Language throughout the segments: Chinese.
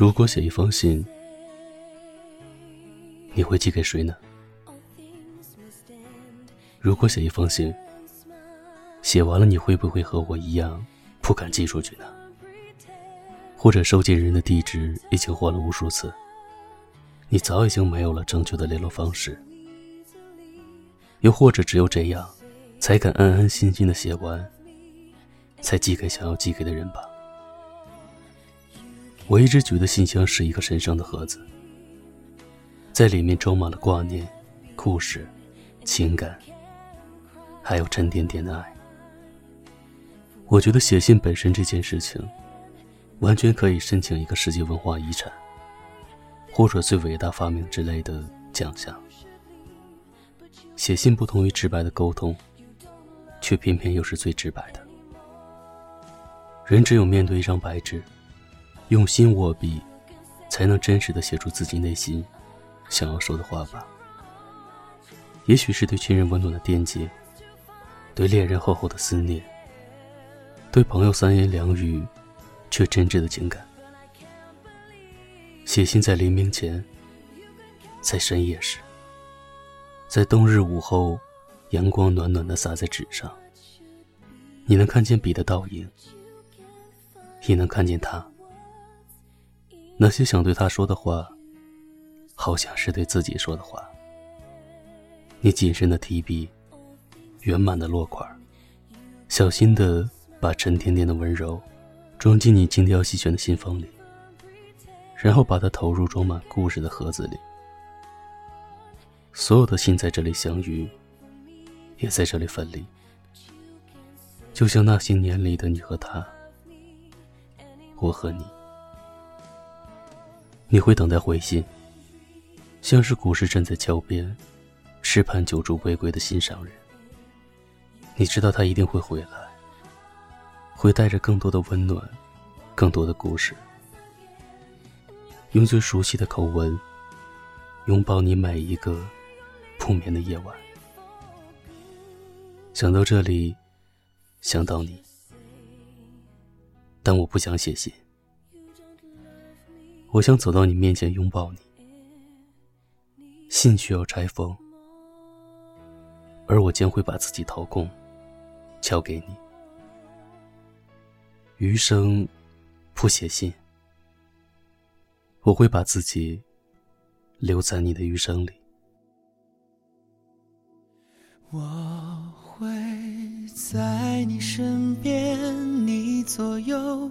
如果写一封信，你会寄给谁呢？如果写一封信，写完了你会不会和我一样不敢寄出去呢？或者收件人的地址已经换了无数次，你早已经没有了正确的联络方式。又或者只有这样，才敢安安心心的写完，才寄给想要寄给的人吧。我一直觉得信箱是一个神圣的盒子，在里面装满了挂念、故事、情感，还有沉甸甸的爱。我觉得写信本身这件事情。完全可以申请一个世界文化遗产，或者最伟大发明之类的奖项。写信不同于直白的沟通，却偏偏又是最直白的。人只有面对一张白纸，用心握笔，才能真实的写出自己内心想要说的话吧。也许是对亲人温暖的惦记，对恋人厚厚的思念，对朋友三言两语。却真挚的情感。写信在黎明前，在深夜时，在冬日午后，阳光暖暖的洒在纸上。你能看见笔的倒影，也能看见他。那些想对他说的话，好像是对自己说的话。你谨慎的提笔，圆满的落款，小心的把沉甸甸的温柔。装进你精挑细选的信封里，然后把它投入装满故事的盒子里。所有的信在这里相遇，也在这里分离。就像那些年里的你和他，我和你。你会等待回信，像是古时站在桥边，痴盼久住未归的心上人。你知道他一定会回来。会带着更多的温暖，更多的故事，用最熟悉的口吻拥抱你每一个不眠的夜晚。想到这里，想到你，但我不想写信。我想走到你面前拥抱你。信需要拆封，而我将会把自己掏空，交给你。余生，不写信。我会把自己留在你的余生里。我会在你身边，你左右，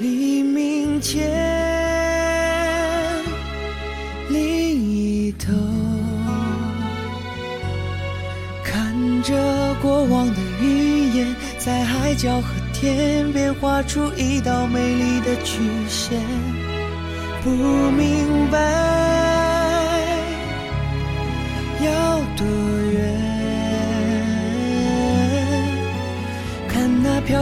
黎明前另一头，看着过往的云烟。在海角和天边画出一道美丽的曲线，不明白要多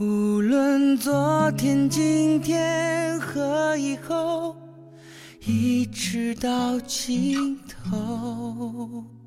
无论昨天、今天和以后，一直到尽头。